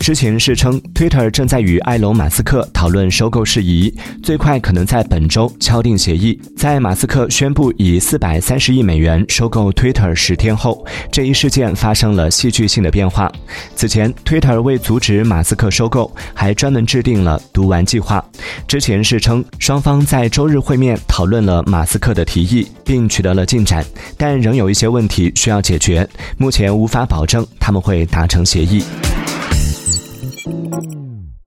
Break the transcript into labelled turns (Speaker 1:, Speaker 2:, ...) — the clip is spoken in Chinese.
Speaker 1: 知情人士称，Twitter 正在与埃隆·马斯克讨论收购事宜，最快可能在本周敲定协议。在马斯克宣布以四百三十亿美元收购 Twitter 十天后，这一事件发生了戏剧性的变化。此前，Twitter 为阻止马斯克收购，还专门制定了“读完计划”。知情人士称，双方在周日会面讨论了马斯克的提议，并取得了进展，但仍有一些问题需要解决，目前无法保证他们会达成协议。Mm.